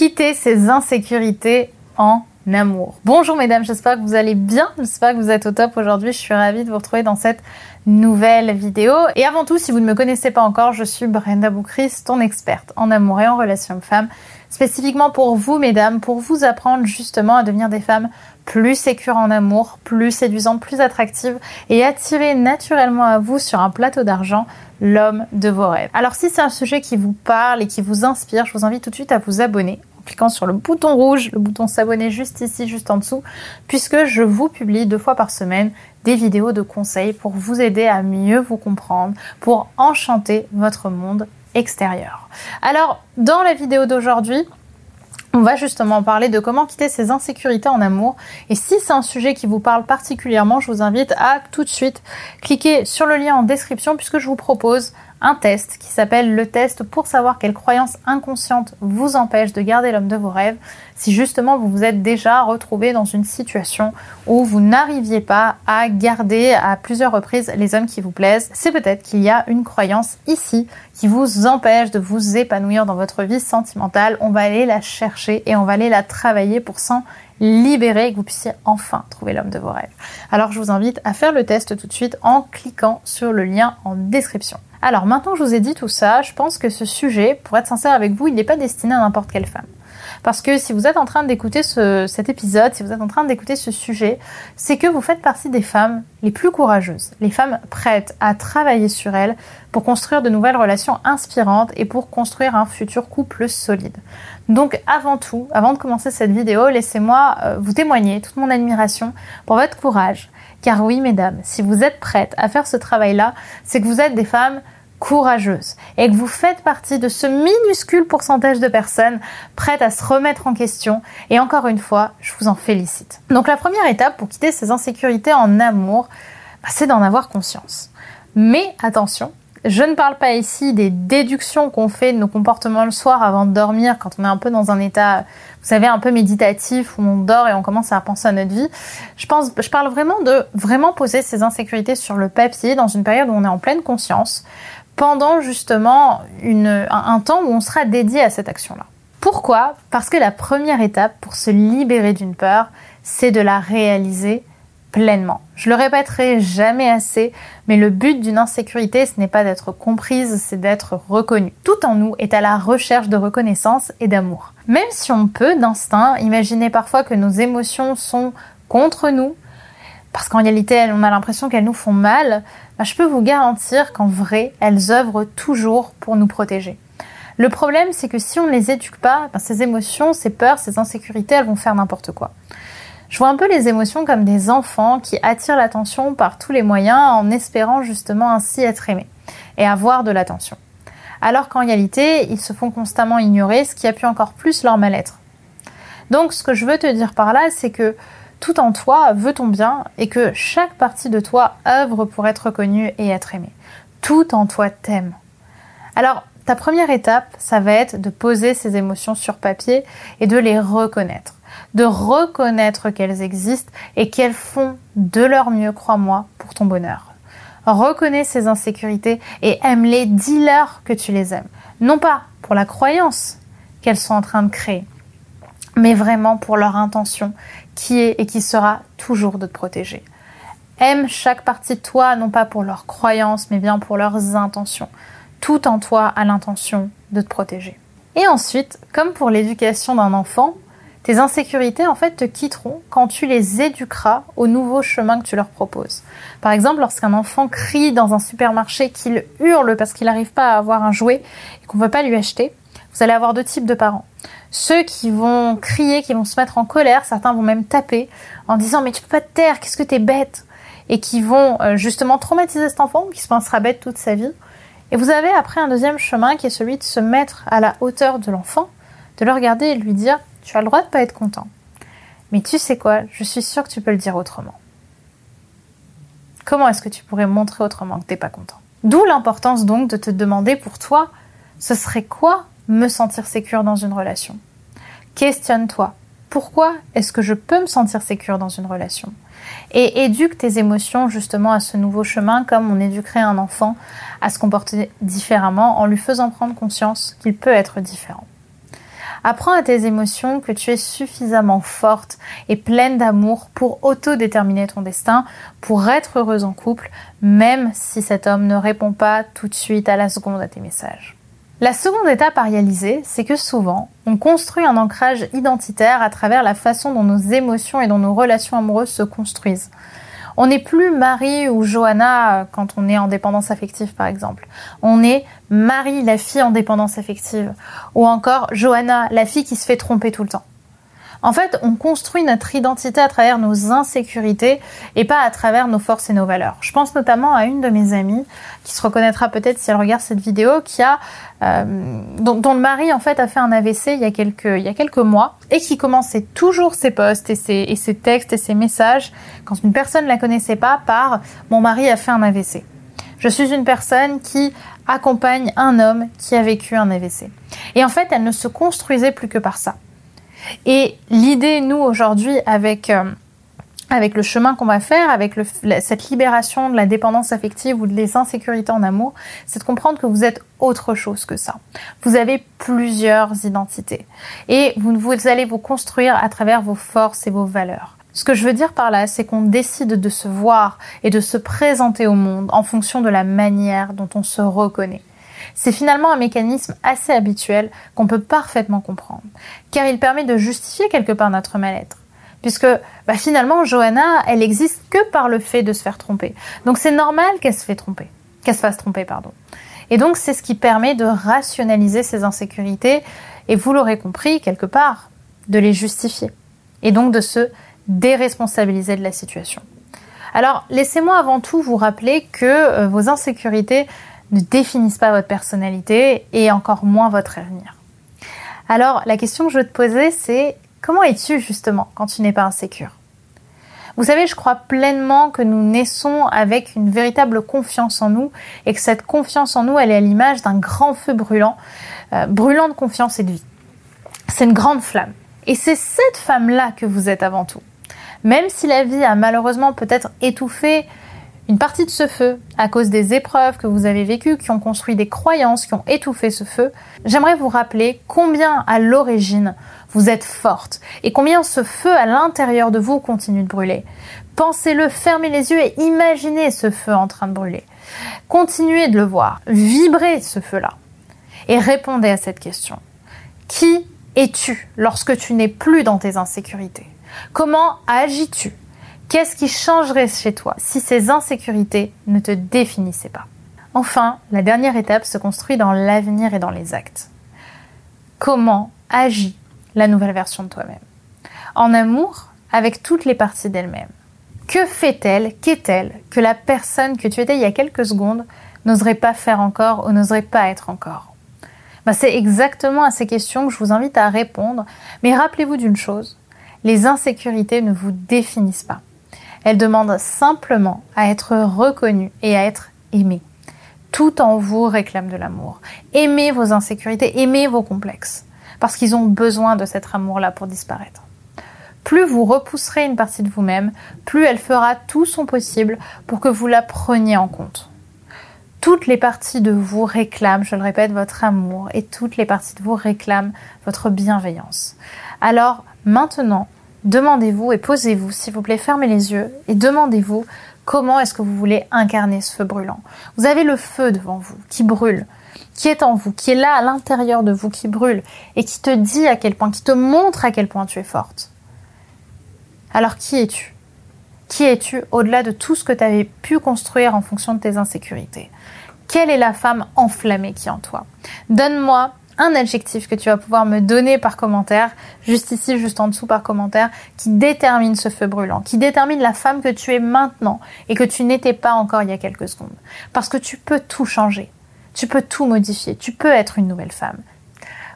quitter ses insécurités en amour. Bonjour mesdames, j'espère que vous allez bien, j'espère que vous êtes au top aujourd'hui, je suis ravie de vous retrouver dans cette nouvelle vidéo. Et avant tout, si vous ne me connaissez pas encore, je suis Brenda Boucris, ton experte en amour et en relations femmes, spécifiquement pour vous mesdames, pour vous apprendre justement à devenir des femmes plus sécures en amour, plus séduisantes, plus attractives et attirer naturellement à vous sur un plateau d'argent l'homme de vos rêves. Alors si c'est un sujet qui vous parle et qui vous inspire, je vous invite tout de suite à vous abonner en cliquant sur le bouton rouge, le bouton s'abonner juste ici, juste en dessous, puisque je vous publie deux fois par semaine des vidéos de conseils pour vous aider à mieux vous comprendre, pour enchanter votre monde extérieur. Alors, dans la vidéo d'aujourd'hui, on va justement parler de comment quitter ses insécurités en amour. Et si c'est un sujet qui vous parle particulièrement, je vous invite à tout de suite cliquer sur le lien en description puisque je vous propose un test qui s'appelle le test pour savoir quelle croyance inconsciente vous empêche de garder l'homme de vos rêves si justement vous vous êtes déjà retrouvé dans une situation où vous n'arriviez pas à garder à plusieurs reprises les hommes qui vous plaisent. C'est peut-être qu'il y a une croyance ici qui vous empêche de vous épanouir dans votre vie sentimentale. On va aller la chercher et on va aller la travailler pour s'en libérer et que vous puissiez enfin trouver l'homme de vos rêves. Alors je vous invite à faire le test tout de suite en cliquant sur le lien en description. Alors maintenant que je vous ai dit tout ça, je pense que ce sujet, pour être sincère avec vous, il n'est pas destiné à n'importe quelle femme. Parce que si vous êtes en train d'écouter cet épisode, si vous êtes en train d'écouter ce sujet, c'est que vous faites partie des femmes les plus courageuses, les femmes prêtes à travailler sur elles pour construire de nouvelles relations inspirantes et pour construire un futur couple solide. Donc avant tout, avant de commencer cette vidéo, laissez-moi euh, vous témoigner toute mon admiration pour votre courage. Car oui, mesdames, si vous êtes prêtes à faire ce travail-là, c'est que vous êtes des femmes courageuse et que vous faites partie de ce minuscule pourcentage de personnes prêtes à se remettre en question. Et encore une fois, je vous en félicite. Donc la première étape pour quitter ces insécurités en amour, bah, c'est d'en avoir conscience. Mais attention, je ne parle pas ici des déductions qu'on fait de nos comportements le soir avant de dormir, quand on est un peu dans un état, vous savez, un peu méditatif, où on dort et on commence à penser à notre vie. Je pense, je parle vraiment de vraiment poser ces insécurités sur le papier dans une période où on est en pleine conscience, pendant justement un, temps où on sera dédié à cette action-là. Pourquoi? Parce que la première étape pour se libérer d'une peur, c'est de la réaliser pleinement. Je le répéterai jamais assez, mais le but d'une insécurité, ce n'est pas d'être comprise, c'est d'être reconnue. Tout en nous est à la recherche de reconnaissance et d'amour. Même si on peut, d'instinct, imaginer parfois que nos émotions sont contre nous, parce qu'en réalité, on a l'impression qu'elles nous font mal, bah, je peux vous garantir qu'en vrai, elles œuvrent toujours pour nous protéger. Le problème, c'est que si on ne les éduque pas, bah, ces émotions, ces peurs, ces insécurités, elles vont faire n'importe quoi. Je vois un peu les émotions comme des enfants qui attirent l'attention par tous les moyens en espérant justement ainsi être aimés et avoir de l'attention. Alors qu'en réalité, ils se font constamment ignorer, ce qui appuie encore plus leur mal-être. Donc ce que je veux te dire par là, c'est que tout en toi veut ton bien et que chaque partie de toi œuvre pour être reconnue et être aimée. Tout en toi t'aime. Alors, ta première étape, ça va être de poser ces émotions sur papier et de les reconnaître. De reconnaître qu'elles existent et qu'elles font de leur mieux, crois-moi, pour ton bonheur. Reconnais ces insécurités et aime-les, dis-leur que tu les aimes. Non pas pour la croyance qu'elles sont en train de créer, mais vraiment pour leur intention qui est et qui sera toujours de te protéger. Aime chaque partie de toi, non pas pour leurs croyances, mais bien pour leurs intentions. Tout en toi a l'intention de te protéger. Et ensuite, comme pour l'éducation d'un enfant, tes insécurités en fait te quitteront quand tu les éduqueras au nouveau chemin que tu leur proposes. Par exemple, lorsqu'un enfant crie dans un supermarché qu'il hurle parce qu'il n'arrive pas à avoir un jouet et qu'on ne veut pas lui acheter, vous allez avoir deux types de parents. Ceux qui vont crier, qui vont se mettre en colère, certains vont même taper en disant mais tu peux pas te taire, qu'est-ce que t'es bête? Et qui vont euh, justement traumatiser cet enfant qui se pensera bête toute sa vie. Et vous avez après un deuxième chemin qui est celui de se mettre à la hauteur de l'enfant, de le regarder et de lui dire tu as le droit de pas être content. Mais tu sais quoi, je suis sûre que tu peux le dire autrement. Comment est-ce que tu pourrais montrer autrement que t'es pas content? D'où l'importance donc de te demander pour toi, ce serait quoi me sentir sécure dans une relation Questionne-toi. Pourquoi est-ce que je peux me sentir sécure dans une relation? Et éduque tes émotions justement à ce nouveau chemin comme on éduquerait un enfant à se comporter différemment en lui faisant prendre conscience qu'il peut être différent. Apprends à tes émotions que tu es suffisamment forte et pleine d'amour pour autodéterminer ton destin, pour être heureuse en couple, même si cet homme ne répond pas tout de suite à la seconde à tes messages. La seconde étape à réaliser, c'est que souvent, on construit un ancrage identitaire à travers la façon dont nos émotions et dont nos relations amoureuses se construisent. On n'est plus Marie ou Johanna euh, quand on est en dépendance affective, par exemple. On est Marie, la fille en dépendance affective. Ou encore Johanna, la fille qui se fait tromper tout le temps. En fait, on construit notre identité à travers nos insécurités et pas à travers nos forces et nos valeurs. Je pense notamment à une de mes amies qui se reconnaîtra peut-être si elle regarde cette vidéo, qui a euh, dont, le mari en fait a fait un AVC il y a quelques il y a quelques mois et qui commençait toujours ses posts et ses, et ses textes et ses messages quand une personne ne la connaissait pas par mon mari a fait un AVC. Je suis une personne qui accompagne un homme qui a vécu un AVC. Et en fait, elle ne se construisait plus que par ça. Et l'idée, nous, aujourd'hui, avec, euh, avec le chemin qu'on va faire, avec cette libération de la dépendance affective ou des insécurités en amour, c'est de comprendre que vous êtes autre chose que ça. Vous avez plusieurs identités. Et vous allez vous construire à travers vos forces et vos valeurs. Ce que je veux dire par là, c'est qu'on décide de se voir et de se présenter au monde en fonction de la manière dont on se reconnaît. C'est finalement un mécanisme assez habituel qu'on peut parfaitement comprendre, car il permet de justifier quelque part notre mal-être. Puisque bah, finalement, Johanna, elle existe que par le fait de se faire tromper. Donc c'est normal qu'elle se fait tromper, qu'elle se fasse tromper, pardon. Et donc c'est ce qui permet de rationaliser ses insécurités et vous l'aurez compris quelque part, de les justifier. Et donc de se déresponsabiliser de la situation. Alors laissez-moi avant tout vous rappeler que euh, vos insécurités ne définissent pas votre personnalité et encore moins votre avenir. Alors, la question que je veux te poser, c'est comment es-tu justement quand tu n'es pas insécure? Vous savez, je crois pleinement que nous naissons avec une véritable confiance en nous et que cette confiance en nous, elle est à l'image d'un grand feu brûlant, euh, brûlant de confiance et de vie. C'est une grande flamme. Et c'est cette femme-là que vous êtes avant tout. Même si la vie a malheureusement peut-être étouffé une partie de ce feu, à cause des épreuves que vous avez vécues, qui ont construit des croyances, qui ont étouffé ce feu, j'aimerais vous rappeler combien à l'origine vous êtes forte et combien ce feu à l'intérieur de vous continue de brûler. Pensez-le, fermez les yeux et imaginez ce feu en train de brûler. Continuez de le voir, vibrez ce feu-là et répondez à cette question. Qui es-tu lorsque tu n'es plus dans tes insécurités? Comment agis-tu Qu'est-ce qui changerait chez toi si ces insécurités ne te définissaient pas? Enfin, la dernière étape se construit dans l'avenir et dans les actes. Comment agit la nouvelle version de toi-même? En amour, avec toutes les parties d'elle-même. Que fait-elle, qu'est-elle, que la personne que tu étais il y a quelques secondes n'oserait pas faire encore ou n'oserait pas être encore? Ben, C'est exactement à ces questions que je vous invite à répondre, mais rappelez-vous d'une chose, les insécurités ne vous définissent pas. Elle demande simplement à être reconnue et à être aimée. Tout en vous réclame de l'amour. Aimez vos insécurités, aimez vos complexes, parce qu'ils ont besoin de cet amour-là pour disparaître. Plus vous repousserez une partie de vous-même, plus elle fera tout son possible pour que vous la preniez en compte. Toutes les parties de vous réclament, je le répète, votre amour et toutes les parties de vous réclament votre bienveillance. Alors maintenant, demandez-vous et posez-vous, s'il vous plaît, fermez les yeux et demandez-vous comment est-ce que vous voulez incarner ce feu brûlant. Vous avez le feu devant vous qui brûle, qui est en vous, qui est là à l'intérieur de vous, qui brûle et qui te dit à quel point, qui te montre à quel point tu es forte. Alors qui es-tu? Qui es-tu au-delà de tout ce que tu avais pu construire en fonction de tes insécurités? Quelle est la femme enflammée qui est en toi? Donne-moi un adjectif que tu vas pouvoir me donner par commentaire, juste ici, juste en dessous par commentaire, qui détermine ce feu brûlant, qui détermine la femme que tu es maintenant et que tu n'étais pas encore il y a quelques secondes. Parce que tu peux tout changer, tu peux tout modifier, tu peux être une nouvelle femme.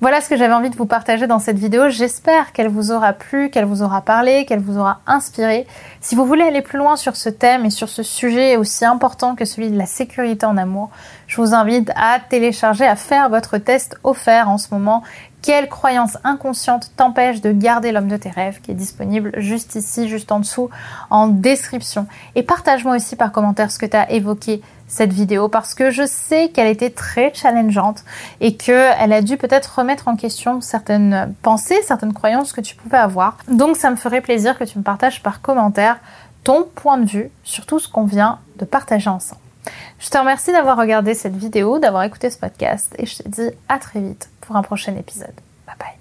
Voilà ce que j'avais envie de vous partager dans cette vidéo. J'espère qu'elle vous aura plu, qu'elle vous aura parlé, qu'elle vous aura inspiré. Si vous voulez aller plus loin sur ce thème et sur ce sujet aussi important que celui de la sécurité en amour, je vous invite à télécharger, à faire votre test offert en ce moment quelle croyance inconsciente t'empêche de garder l'homme de tes rêves qui est disponible juste ici, juste en dessous, en description. Et partage-moi aussi par commentaire ce que tu as évoqué cette vidéo parce que je sais qu'elle était très challengeante et qu'elle a dû peut-être remettre en question certaines pensées, certaines croyances que tu pouvais avoir. Donc ça me ferait plaisir que tu me partages par commentaire ton point de vue sur tout ce qu'on vient de partager ensemble. Je te remercie d'avoir regardé cette vidéo, d'avoir écouté ce podcast et je te dis à très vite pour un prochain épisode. Bye bye.